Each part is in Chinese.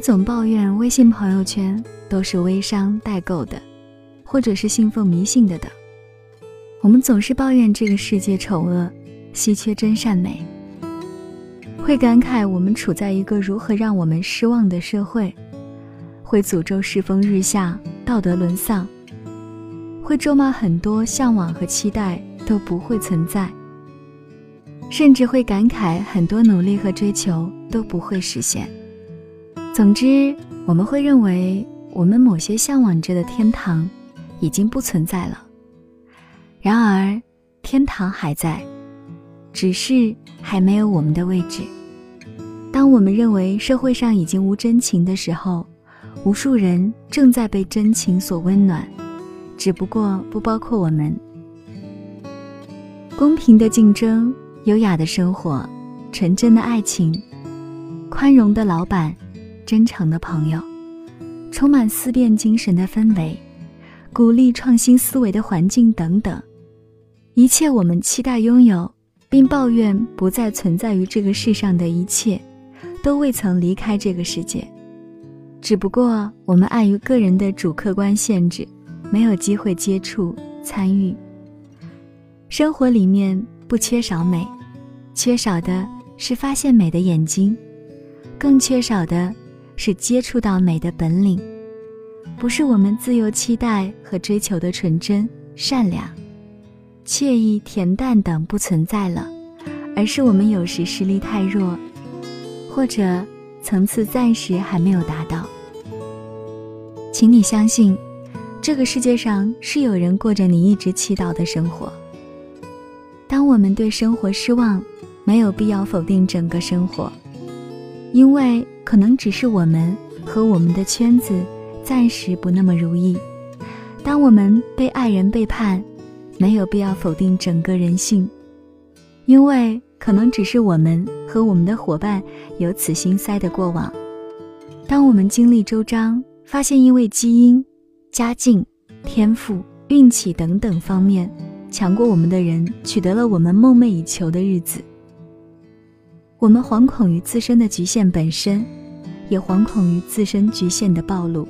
总抱怨微信朋友圈都是微商代购的，或者是信奉迷信的等。我们总是抱怨这个世界丑恶，稀缺真善美。会感慨我们处在一个如何让我们失望的社会，会诅咒世风日下、道德沦丧，会咒骂很多向往和期待都不会存在，甚至会感慨很多努力和追求都不会实现。总之，我们会认为我们某些向往着的天堂已经不存在了。然而，天堂还在。只是还没有我们的位置。当我们认为社会上已经无真情的时候，无数人正在被真情所温暖，只不过不包括我们。公平的竞争，优雅的生活，纯真的爱情，宽容的老板，真诚的朋友，充满思辨精神的氛围，鼓励创新思维的环境等等，一切我们期待拥有。并抱怨不再存在于这个世上的一切，都未曾离开这个世界，只不过我们碍于个人的主客观限制，没有机会接触参与。生活里面不缺少美，缺少的是发现美的眼睛，更缺少的是接触到美的本领，不是我们自由期待和追求的纯真善良。惬意、恬淡等不存在了，而是我们有时实力太弱，或者层次暂时还没有达到。请你相信，这个世界上是有人过着你一直祈祷的生活。当我们对生活失望，没有必要否定整个生活，因为可能只是我们和我们的圈子暂时不那么如意。当我们被爱人背叛。没有必要否定整个人性，因为可能只是我们和我们的伙伴有此心塞的过往。当我们经历周章，发现因为基因、家境、天赋、运气等等方面强过我们的人，取得了我们梦寐以求的日子，我们惶恐于自身的局限本身，也惶恐于自身局限的暴露，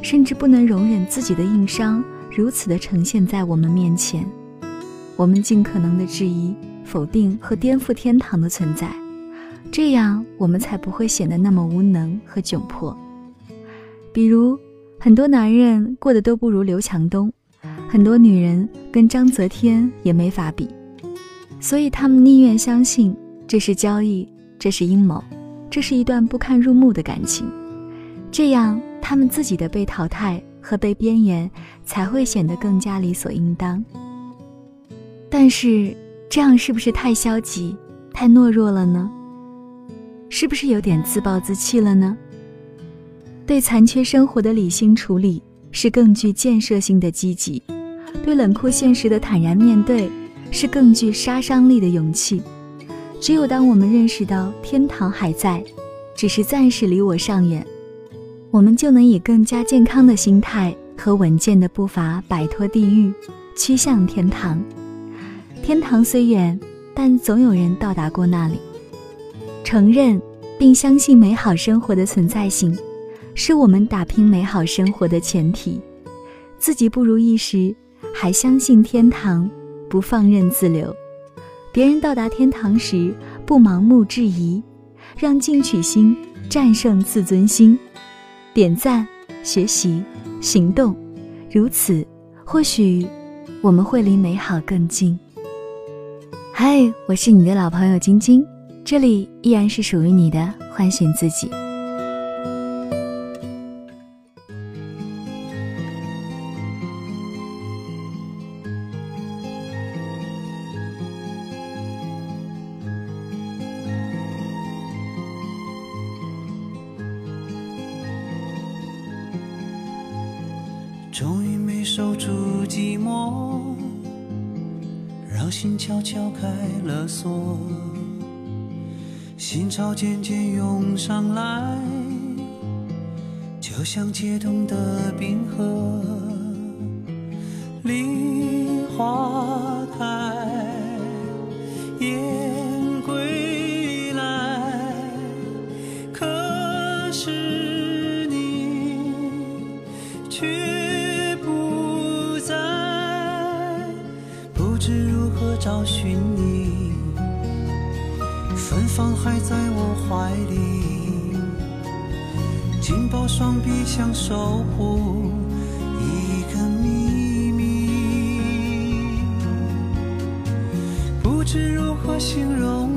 甚至不能容忍自己的硬伤。如此的呈现在我们面前，我们尽可能的质疑、否定和颠覆天堂的存在，这样我们才不会显得那么无能和窘迫。比如，很多男人过得都不如刘强东，很多女人跟章泽天也没法比，所以他们宁愿相信这是交易，这是阴谋，这是一段不堪入目的感情，这样他们自己的被淘汰。和被边缘才会显得更加理所应当。但是这样是不是太消极、太懦弱了呢？是不是有点自暴自弃了呢？对残缺生活的理性处理是更具建设性的积极，对冷酷现实的坦然面对是更具杀伤力的勇气。只有当我们认识到天堂还在，只是暂时离我尚远。我们就能以更加健康的心态和稳健的步伐摆脱地狱，趋向天堂。天堂虽远，但总有人到达过那里。承认并相信美好生活的存在性，是我们打拼美好生活的前提。自己不如意时，还相信天堂，不放任自流；别人到达天堂时，不盲目质疑，让进取心战胜自尊心。点赞、学习、行动，如此，或许我们会离美好更近。嗨，我是你的老朋友晶晶，这里依然是属于你的唤醒自己。终于没守住寂寞，让心悄悄开了锁，心潮渐渐涌上来，就像解冻的冰河，梨花开，燕找寻你芬芳还在我怀里，紧抱双臂想守护一个秘密。不知如何形容。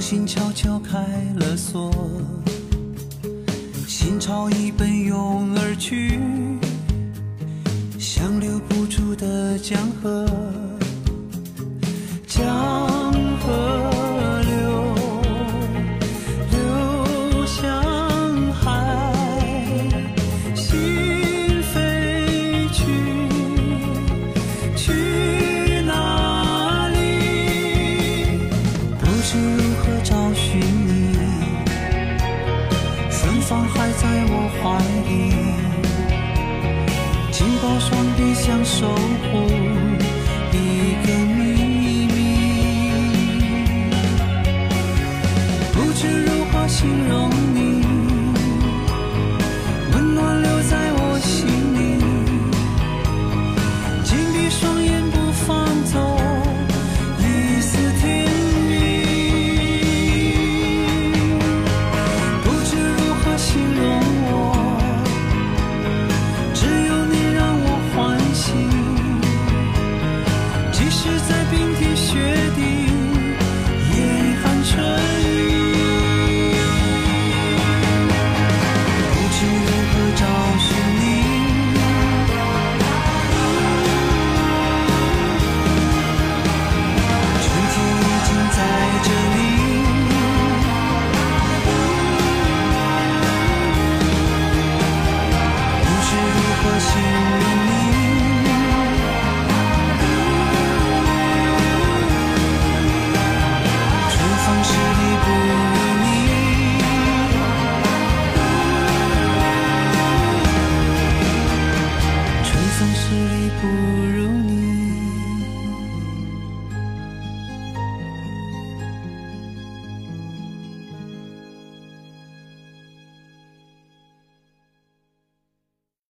心悄悄开了锁，心潮已奔涌而去，像留不住的江河。想守护。